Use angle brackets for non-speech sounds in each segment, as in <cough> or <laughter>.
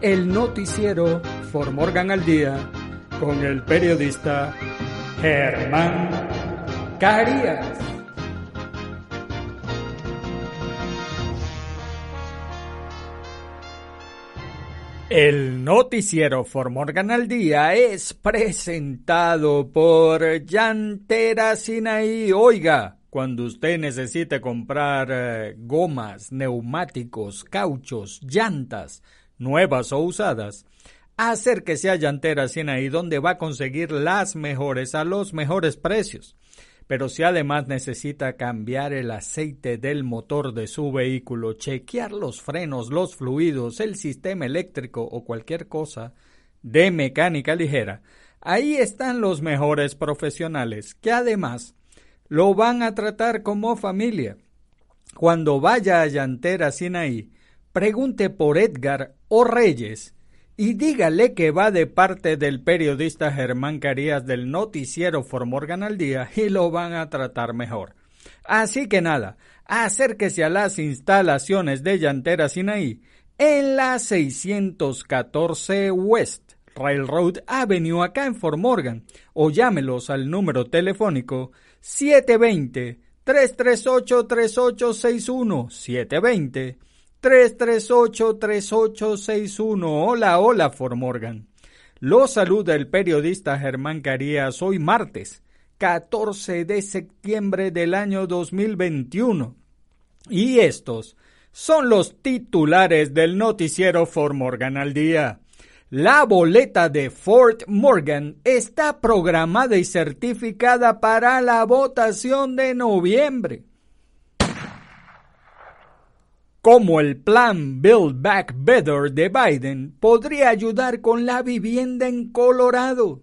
el noticiero For Morgan al Día con el periodista Germán Carías. El noticiero For Morgan al Día es presentado por Llantera Sinaí. Oiga, cuando usted necesite comprar eh, gomas, neumáticos, cauchos, llantas, nuevas o usadas, acérquese a Llantera Sinaí donde va a conseguir las mejores a los mejores precios. Pero si además necesita cambiar el aceite del motor de su vehículo, chequear los frenos, los fluidos, el sistema eléctrico o cualquier cosa de mecánica ligera, ahí están los mejores profesionales que además lo van a tratar como familia. Cuando vaya a Llantera Sinaí, pregunte por Edgar o Reyes y dígale que va de parte del periodista Germán Carías del noticiero Formorgan al Día y lo van a tratar mejor. Así que nada, acérquese a las instalaciones de Llantera Sinaí en la 614 West Railroad Avenue acá en Formorgan o llámelos al número telefónico 720 338 3861 720 338-3861. Hola, hola, Formorgan. Lo saluda el periodista Germán Carías hoy martes, 14 de septiembre del año 2021. Y estos son los titulares del noticiero Formorgan al día. La boleta de Fort Morgan está programada y certificada para la votación de noviembre cómo el plan Build Back Better de Biden podría ayudar con la vivienda en Colorado.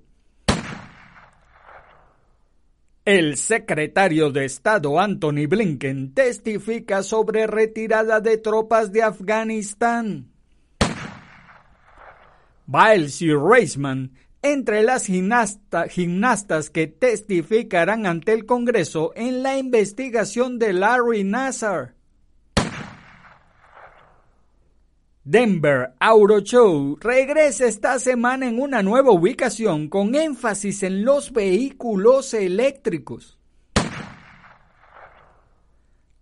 El secretario de Estado Anthony Blinken testifica sobre retirada de tropas de Afganistán. Biles y Reisman, entre las gimnastas que testificarán ante el Congreso en la investigación de Larry Nassar. Denver Auto Show regresa esta semana en una nueva ubicación con énfasis en los vehículos eléctricos.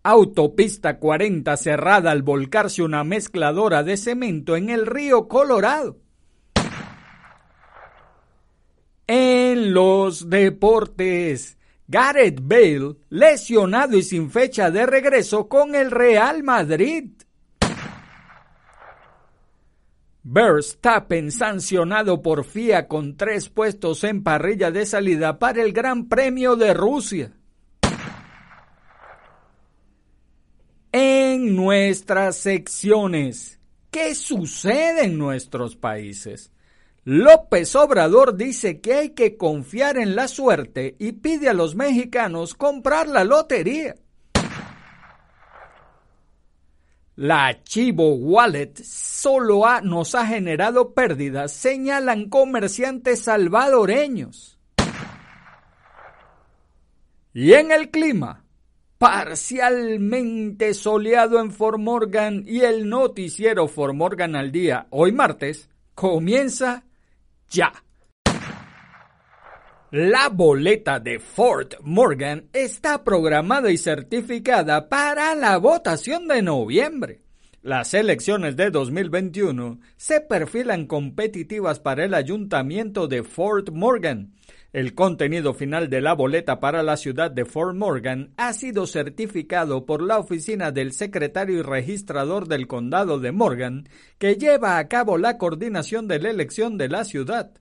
Autopista 40 cerrada al volcarse una mezcladora de cemento en el río Colorado. En los deportes, Gareth Bale lesionado y sin fecha de regreso con el Real Madrid. Verstappen sancionado por FIA con tres puestos en parrilla de salida para el Gran Premio de Rusia. En nuestras secciones, ¿qué sucede en nuestros países? López Obrador dice que hay que confiar en la suerte y pide a los mexicanos comprar la lotería. La Chivo Wallet solo nos ha generado pérdidas, señalan comerciantes salvadoreños. Y en el clima, parcialmente soleado en Fort Morgan y el noticiero Fort Morgan al día, hoy martes, comienza ya. La boleta de Fort Morgan está programada y certificada para la votación de noviembre. Las elecciones de 2021 se perfilan competitivas para el ayuntamiento de Fort Morgan. El contenido final de la boleta para la ciudad de Fort Morgan ha sido certificado por la oficina del secretario y registrador del condado de Morgan, que lleva a cabo la coordinación de la elección de la ciudad.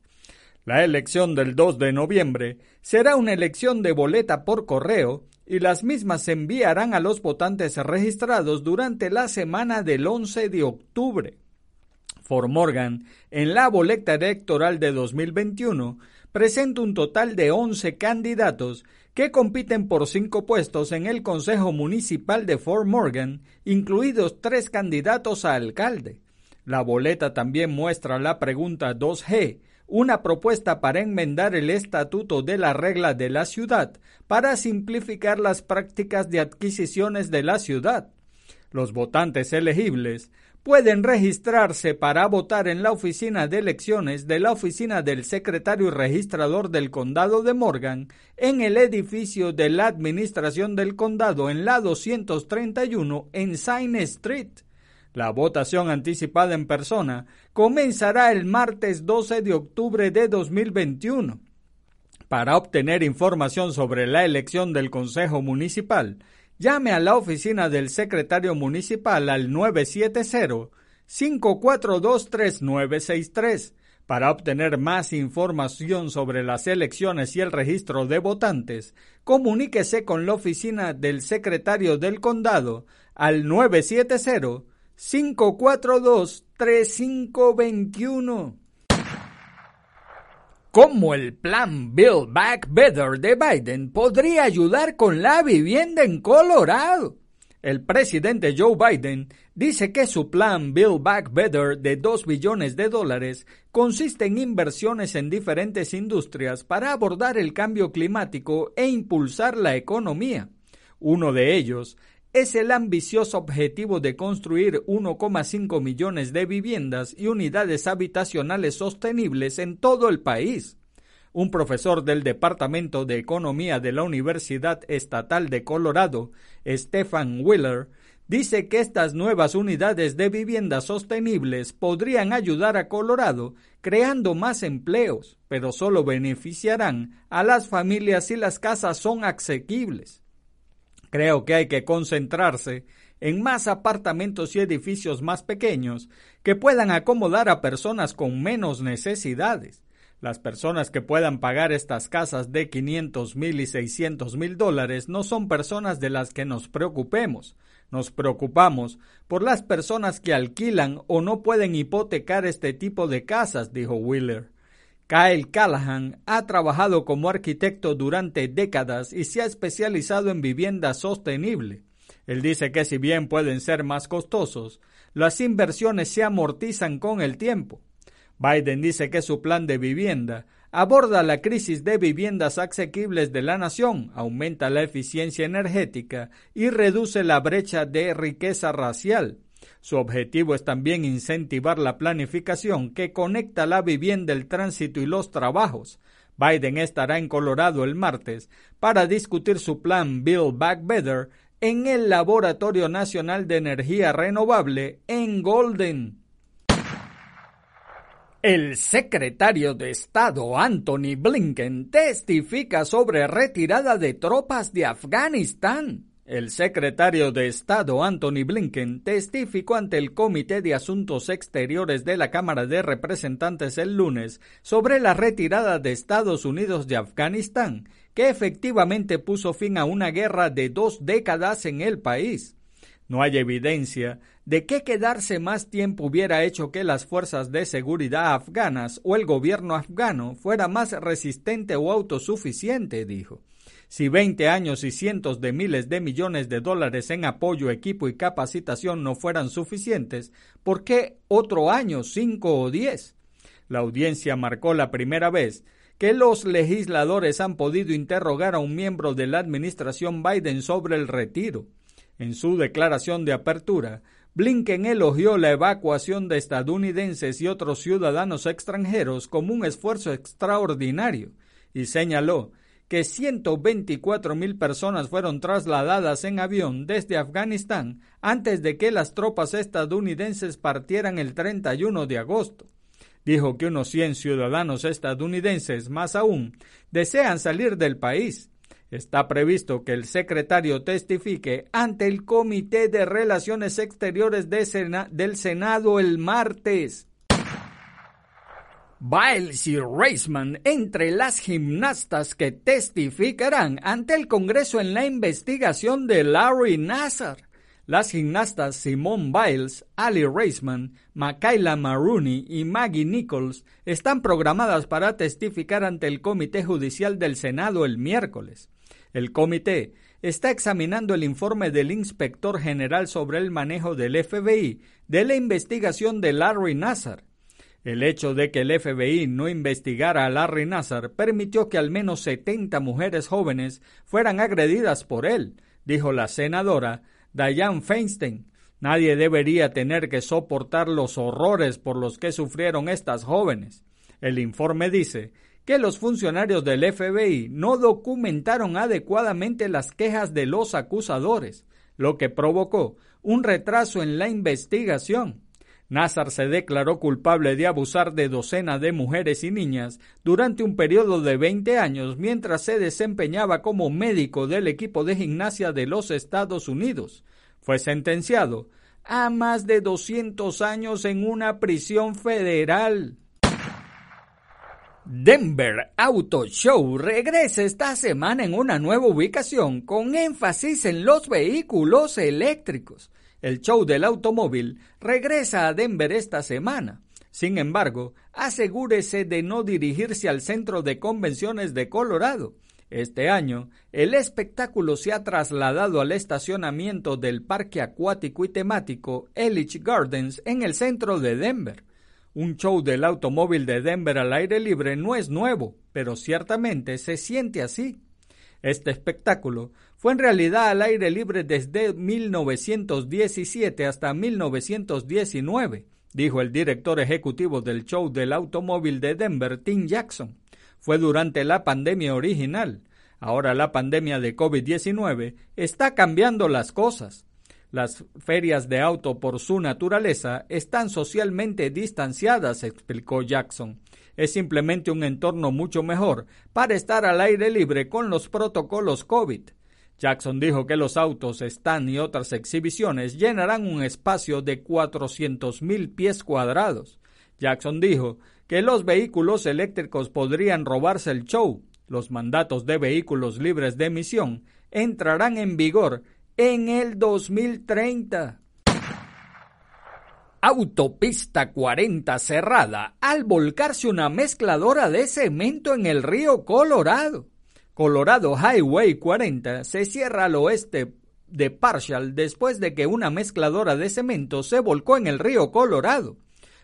La elección del 2 de noviembre será una elección de boleta por correo y las mismas se enviarán a los votantes registrados durante la semana del 11 de octubre. For Morgan, en la boleta electoral de 2021, presenta un total de 11 candidatos que compiten por cinco puestos en el Consejo Municipal de Fort Morgan, incluidos tres candidatos a alcalde. La boleta también muestra la pregunta 2G, una propuesta para enmendar el estatuto de la regla de la ciudad para simplificar las prácticas de adquisiciones de la ciudad. Los votantes elegibles pueden registrarse para votar en la oficina de elecciones de la oficina del secretario registrador del condado de Morgan en el edificio de la administración del condado en la 231 en Sain Street. La votación anticipada en persona comenzará el martes 12 de octubre de 2021. Para obtener información sobre la elección del Consejo Municipal, llame a la oficina del secretario municipal al 970-542-3963. Para obtener más información sobre las elecciones y el registro de votantes, comuníquese con la oficina del secretario del condado al 970 542-3521. ¿Cómo el plan Build Back Better de Biden podría ayudar con la vivienda en Colorado? El presidente Joe Biden dice que su plan Build Back Better de 2 billones de dólares consiste en inversiones en diferentes industrias para abordar el cambio climático e impulsar la economía. Uno de ellos es el ambicioso objetivo de construir 1,5 millones de viviendas y unidades habitacionales sostenibles en todo el país. Un profesor del Departamento de Economía de la Universidad Estatal de Colorado, Stephen Wheeler, dice que estas nuevas unidades de viviendas sostenibles podrían ayudar a Colorado creando más empleos, pero solo beneficiarán a las familias si las casas son asequibles. Creo que hay que concentrarse en más apartamentos y edificios más pequeños que puedan acomodar a personas con menos necesidades. Las personas que puedan pagar estas casas de 500 mil y 600 mil dólares no son personas de las que nos preocupemos. Nos preocupamos por las personas que alquilan o no pueden hipotecar este tipo de casas, dijo Wheeler. Kyle Callahan ha trabajado como arquitecto durante décadas y se ha especializado en vivienda sostenible. Él dice que si bien pueden ser más costosos, las inversiones se amortizan con el tiempo. Biden dice que su plan de vivienda aborda la crisis de viviendas asequibles de la nación, aumenta la eficiencia energética y reduce la brecha de riqueza racial. Su objetivo es también incentivar la planificación que conecta la vivienda, el tránsito y los trabajos. Biden estará en Colorado el martes para discutir su plan Build Back Better en el Laboratorio Nacional de Energía Renovable en Golden. El secretario de Estado Anthony Blinken testifica sobre retirada de tropas de Afganistán. El secretario de Estado Anthony Blinken testificó ante el Comité de Asuntos Exteriores de la Cámara de Representantes el lunes sobre la retirada de Estados Unidos de Afganistán, que efectivamente puso fin a una guerra de dos décadas en el país. No hay evidencia de que quedarse más tiempo hubiera hecho que las fuerzas de seguridad afganas o el gobierno afgano fuera más resistente o autosuficiente, dijo. Si 20 años y cientos de miles de millones de dólares en apoyo, equipo y capacitación no fueran suficientes, ¿por qué otro año, cinco o diez? La audiencia marcó la primera vez que los legisladores han podido interrogar a un miembro de la administración Biden sobre el retiro. En su declaración de apertura, Blinken elogió la evacuación de estadounidenses y otros ciudadanos extranjeros como un esfuerzo extraordinario y señaló que 124 mil personas fueron trasladadas en avión desde Afganistán antes de que las tropas estadounidenses partieran el 31 de agosto. Dijo que unos 100 ciudadanos estadounidenses más aún desean salir del país Está previsto que el secretario testifique ante el Comité de Relaciones Exteriores del Senado el martes. Biles y Reisman entre las gimnastas que testificarán ante el Congreso en la investigación de Larry Nassar. Las gimnastas Simone Biles, Ali Reisman, Makayla Maroney y Maggie Nichols están programadas para testificar ante el Comité Judicial del Senado el miércoles. El comité está examinando el informe del inspector general sobre el manejo del FBI de la investigación de Larry Nassar. El hecho de que el FBI no investigara a Larry Nassar permitió que al menos 70 mujeres jóvenes fueran agredidas por él, dijo la senadora Diane Feinstein. Nadie debería tener que soportar los horrores por los que sufrieron estas jóvenes. El informe dice que los funcionarios del FBI no documentaron adecuadamente las quejas de los acusadores, lo que provocó un retraso en la investigación. Nazar se declaró culpable de abusar de docenas de mujeres y niñas durante un periodo de 20 años mientras se desempeñaba como médico del equipo de gimnasia de los Estados Unidos. Fue sentenciado a más de 200 años en una prisión federal. Denver Auto Show regresa esta semana en una nueva ubicación con énfasis en los vehículos eléctricos. El show del automóvil regresa a Denver esta semana. Sin embargo, asegúrese de no dirigirse al centro de convenciones de Colorado. Este año, el espectáculo se ha trasladado al estacionamiento del parque acuático y temático Ellich Gardens en el centro de Denver. Un show del automóvil de Denver al aire libre no es nuevo, pero ciertamente se siente así. Este espectáculo fue en realidad al aire libre desde 1917 hasta 1919, dijo el director ejecutivo del show del automóvil de Denver, Tim Jackson. Fue durante la pandemia original. Ahora la pandemia de COVID-19 está cambiando las cosas. Las ferias de auto por su naturaleza están socialmente distanciadas, explicó Jackson. Es simplemente un entorno mucho mejor para estar al aire libre con los protocolos COVID. Jackson dijo que los autos, stand y otras exhibiciones llenarán un espacio de 400.000 pies cuadrados. Jackson dijo que los vehículos eléctricos podrían robarse el show. Los mandatos de vehículos libres de emisión entrarán en vigor en el 2030. Autopista 40 cerrada al volcarse una mezcladora de cemento en el río Colorado. Colorado Highway 40 se cierra al oeste de Parshall después de que una mezcladora de cemento se volcó en el río Colorado.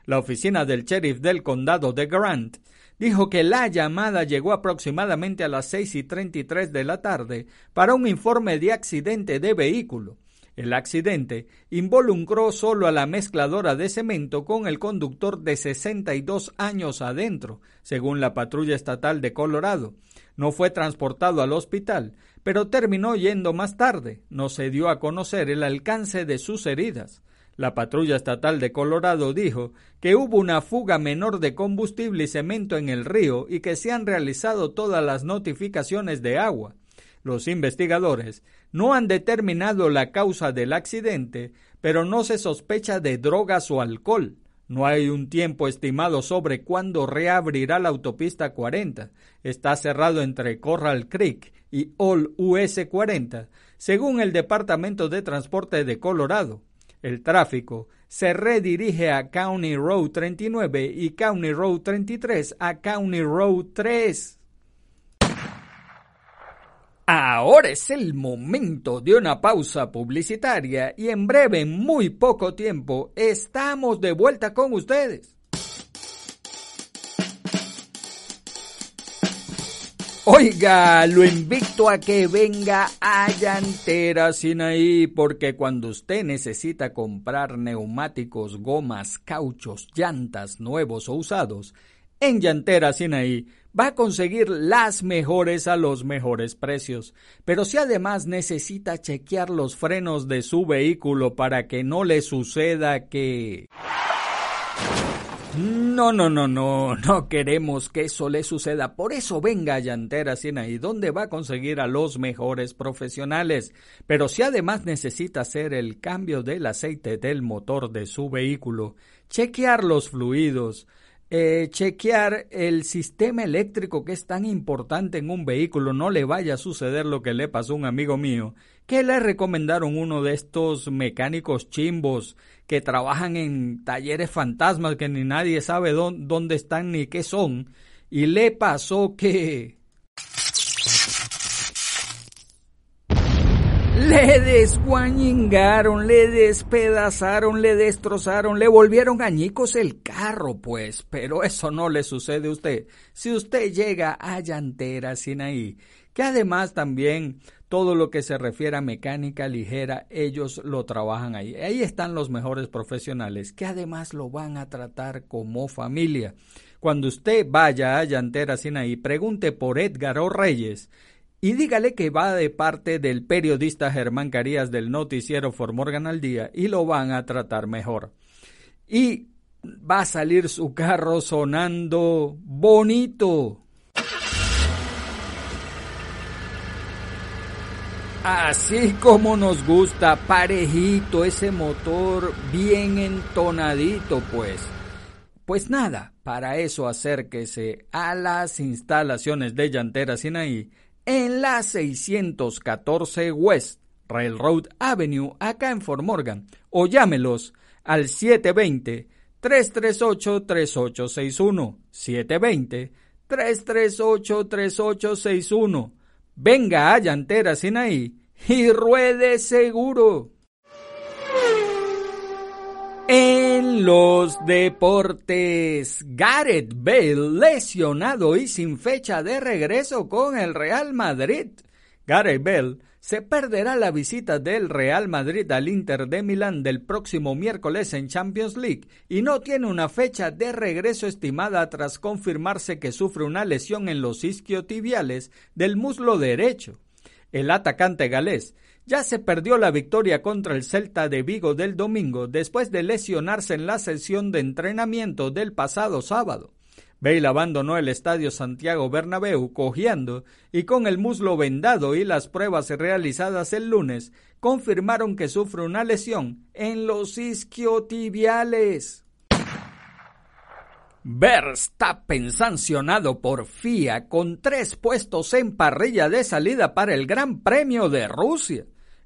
La oficina del sheriff del condado de Grant dijo que la llamada llegó aproximadamente a las 6 y 33 de la tarde para un informe de accidente de vehículo. El accidente involucró solo a la mezcladora de cemento con el conductor de 62 años adentro, según la patrulla estatal de Colorado. No fue transportado al hospital, pero terminó yendo más tarde. No se dio a conocer el alcance de sus heridas. La patrulla estatal de Colorado dijo que hubo una fuga menor de combustible y cemento en el río y que se han realizado todas las notificaciones de agua. Los investigadores no han determinado la causa del accidente, pero no se sospecha de drogas o alcohol. No hay un tiempo estimado sobre cuándo reabrirá la autopista 40. Está cerrado entre Corral Creek y All US 40, según el Departamento de Transporte de Colorado. El tráfico se redirige a County Road 39 y County Road 33 a County Road 3. Ahora es el momento de una pausa publicitaria y en breve, en muy poco tiempo, estamos de vuelta con ustedes. Oiga, lo invito a que venga a Llantera Sinaí, porque cuando usted necesita comprar neumáticos, gomas, cauchos, llantas nuevos o usados, en Llantera Sinaí va a conseguir las mejores a los mejores precios. Pero si además necesita chequear los frenos de su vehículo para que no le suceda que... No, no, no, no, no queremos que eso le suceda. Por eso venga a Llantera Sinaí, donde va a conseguir a los mejores profesionales. Pero si además necesita hacer el cambio del aceite del motor de su vehículo, chequear los fluidos, eh, chequear el sistema eléctrico que es tan importante en un vehículo, no le vaya a suceder lo que le pasó a un amigo mío, que le recomendaron uno de estos mecánicos chimbos que trabajan en talleres fantasmas que ni nadie sabe dónde están ni qué son, y le pasó que Le desguañingaron, le despedazaron, le destrozaron, le volvieron añicos el carro, pues. Pero eso no le sucede a usted. Si usted llega a Llantera Sinaí, que además también todo lo que se refiere a mecánica ligera, ellos lo trabajan ahí. Ahí están los mejores profesionales, que además lo van a tratar como familia. Cuando usted vaya a Llantera Sinaí, pregunte por Edgar O. Reyes y dígale que va de parte del periodista Germán Carías del noticiero Formorgan al día y lo van a tratar mejor. Y va a salir su carro sonando bonito. Así como nos gusta, parejito ese motor, bien entonadito, pues. Pues nada, para eso acérquese a las instalaciones de Llantera Sinaí en la 614 West Railroad Avenue, acá en Fort Morgan, o llámelos al 720-338-3861. 720-338-3861. Venga a Llantera Sinaí y ruede seguro. Los deportes, Gareth Bale lesionado y sin fecha de regreso con el Real Madrid. Gareth Bale se perderá la visita del Real Madrid al Inter de Milán del próximo miércoles en Champions League y no tiene una fecha de regreso estimada tras confirmarse que sufre una lesión en los isquiotibiales del muslo derecho. El atacante galés ya se perdió la victoria contra el Celta de Vigo del domingo después de lesionarse en la sesión de entrenamiento del pasado sábado. Bale abandonó el estadio Santiago Bernabéu cojeando y con el muslo vendado y las pruebas realizadas el lunes confirmaron que sufre una lesión en los isquiotibiales. Verstappen sancionado por FIA con tres puestos en parrilla de salida para el Gran Premio de Rusia.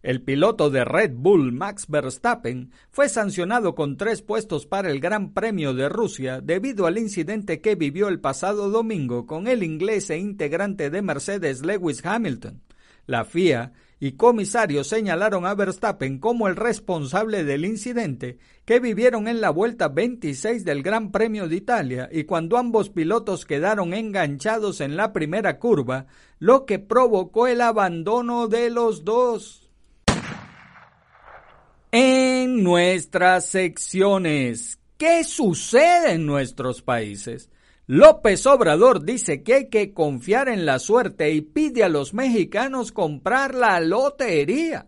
El piloto de Red Bull Max Verstappen fue sancionado con tres puestos para el Gran Premio de Rusia debido al incidente que vivió el pasado domingo con el inglés e integrante de Mercedes Lewis Hamilton. La FIA y comisarios señalaron a Verstappen como el responsable del incidente que vivieron en la vuelta 26 del Gran Premio de Italia y cuando ambos pilotos quedaron enganchados en la primera curva, lo que provocó el abandono de los dos. En nuestras secciones, ¿qué sucede en nuestros países? López Obrador dice que hay que confiar en la suerte y pide a los mexicanos comprar la lotería.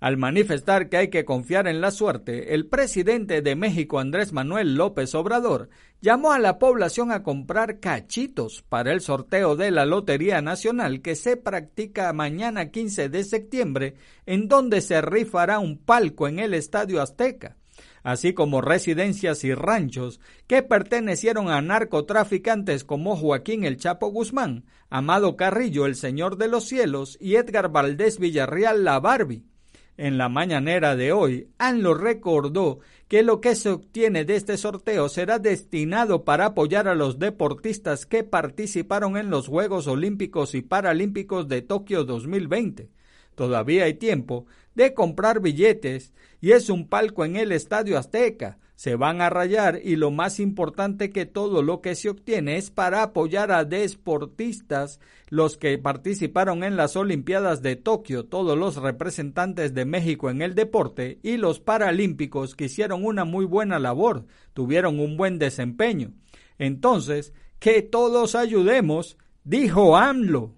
Al manifestar que hay que confiar en la suerte, el presidente de México, Andrés Manuel López Obrador, llamó a la población a comprar cachitos para el sorteo de la Lotería Nacional que se practica mañana 15 de septiembre, en donde se rifará un palco en el Estadio Azteca así como residencias y ranchos que pertenecieron a narcotraficantes como Joaquín el Chapo Guzmán, Amado Carrillo el Señor de los Cielos y Edgar Valdés Villarreal la Barbie. En la mañanera de hoy, ANLO recordó que lo que se obtiene de este sorteo será destinado para apoyar a los deportistas que participaron en los Juegos Olímpicos y Paralímpicos de Tokio 2020. Todavía hay tiempo de comprar billetes y es un palco en el Estadio Azteca. Se van a rayar y lo más importante que todo lo que se obtiene es para apoyar a deportistas, los que participaron en las Olimpiadas de Tokio, todos los representantes de México en el deporte y los paralímpicos que hicieron una muy buena labor, tuvieron un buen desempeño. Entonces, que todos ayudemos, dijo AMLO.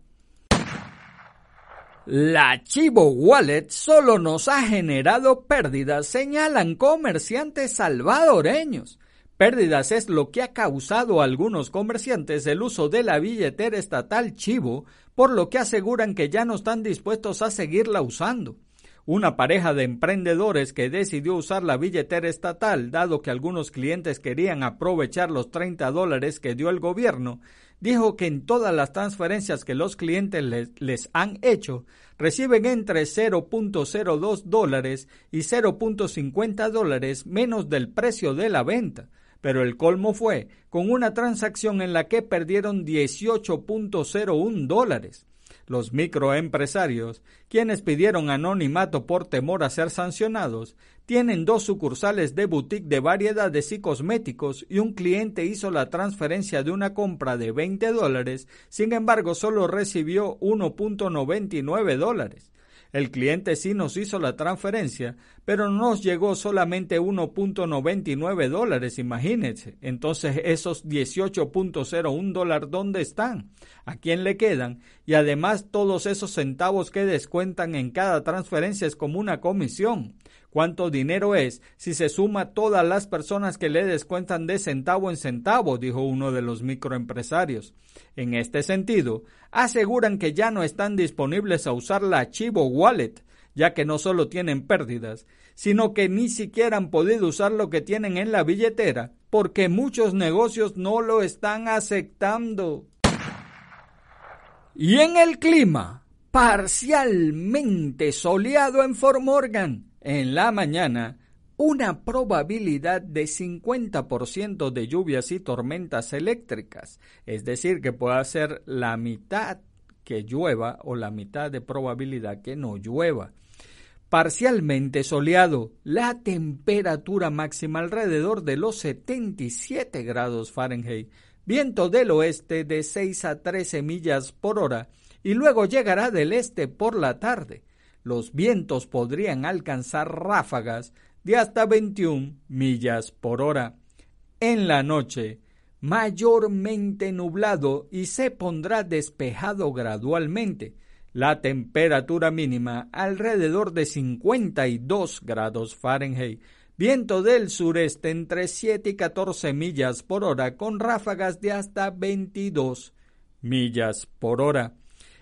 La Chivo Wallet solo nos ha generado pérdidas, señalan comerciantes salvadoreños. Pérdidas es lo que ha causado a algunos comerciantes el uso de la billetera estatal Chivo, por lo que aseguran que ya no están dispuestos a seguirla usando. Una pareja de emprendedores que decidió usar la billetera estatal, dado que algunos clientes querían aprovechar los 30 dólares que dio el gobierno, dijo que en todas las transferencias que los clientes les, han hecho, reciben entre 0.02 dólares y 0.50 dólares menos del precio de la venta. Pero el colmo fue con una transacción en la que perdieron 18.01 dólares los microempresarios, quienes pidieron anonimato por temor a ser sancionados, tienen dos sucursales de boutique de variedades y cosméticos y un cliente hizo la transferencia de una compra de 20 dólares, sin embargo solo recibió 1.99 dólares. El cliente sí nos hizo la transferencia, pero nos llegó solamente 1.99 dólares, imagínense. Entonces, esos 18.01 dólares, ¿dónde están? ¿A quién le quedan? Y además, todos esos centavos que descuentan en cada transferencia es como una comisión. ¿Cuánto dinero es si se suma todas las personas que le descuentan de centavo en centavo? dijo uno de los microempresarios. En este sentido, aseguran que ya no están disponibles a usar la Chivo Wallet, ya que no solo tienen pérdidas, sino que ni siquiera han podido usar lo que tienen en la billetera, porque muchos negocios no lo están aceptando. Y en el clima, parcialmente soleado en Fort Morgan, en la mañana, una probabilidad de 50% de lluvias y tormentas eléctricas, es decir, que puede ser la mitad que llueva o la mitad de probabilidad que no llueva. Parcialmente soleado, la temperatura máxima alrededor de los 77 grados Fahrenheit, viento del oeste de 6 a 13 millas por hora y luego llegará del este por la tarde los vientos podrían alcanzar ráfagas de hasta 21 millas por hora. En la noche, mayormente nublado y se pondrá despejado gradualmente. La temperatura mínima alrededor de 52 grados Fahrenheit. Viento del sureste entre 7 y 14 millas por hora con ráfagas de hasta 22 millas por hora.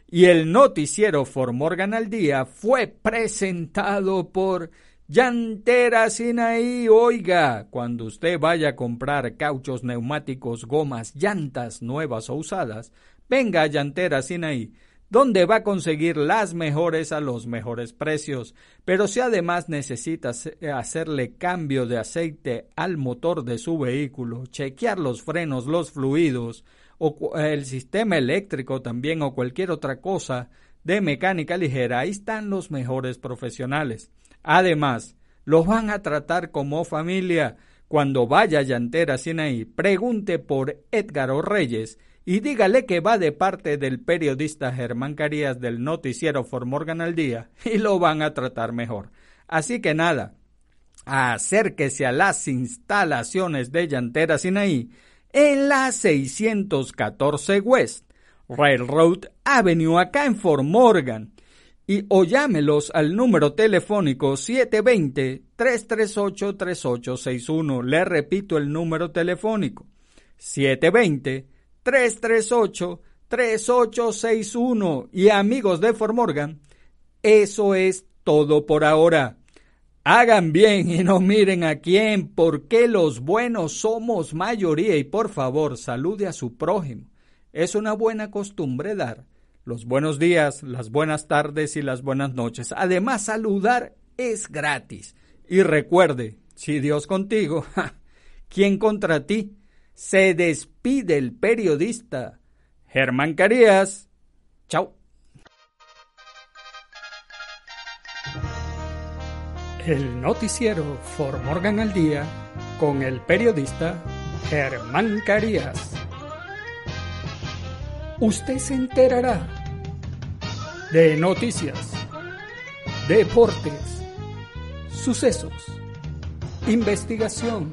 Y el noticiero Formorgan al Día fue presentado por Llantera Sinaí. Oiga, cuando usted vaya a comprar cauchos, neumáticos, gomas, llantas nuevas o usadas, venga a Llantera Sinaí donde va a conseguir las mejores a los mejores precios. Pero si además necesita hacerle cambio de aceite al motor de su vehículo, chequear los frenos, los fluidos, o el sistema eléctrico también o cualquier otra cosa de mecánica ligera, ahí están los mejores profesionales. Además, los van a tratar como familia. Cuando vaya a Llantera Sinaí, pregunte por Edgar Reyes y dígale que va de parte del periodista Germán Carías del noticiero Formorgan al Día y lo van a tratar mejor. Así que nada, acérquese a las instalaciones de Llantera Sinaí en la 614 West Railroad Avenue acá en Fort Morgan y o llámelos al número telefónico 720-338-3861. Le repito el número telefónico 720-338-3861. Y amigos de Fort Morgan, eso es todo por ahora. Hagan bien y no miren a quién, porque los buenos somos mayoría y por favor salude a su prójimo. Es una buena costumbre dar los buenos días, las buenas tardes y las buenas noches. Además, saludar es gratis. Y recuerde, si Dios contigo, <laughs> ¿quién contra ti? Se despide el periodista Germán Carías. Chao. El noticiero For Morgan al Día con el periodista Germán Carías. Usted se enterará de noticias, deportes, sucesos, investigación,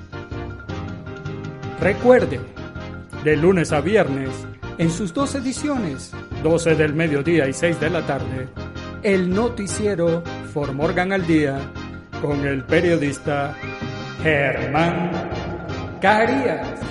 Recuerde, de lunes a viernes, en sus dos ediciones, 12 del mediodía y 6 de la tarde, el noticiero For Morgan al Día con el periodista Germán Carías.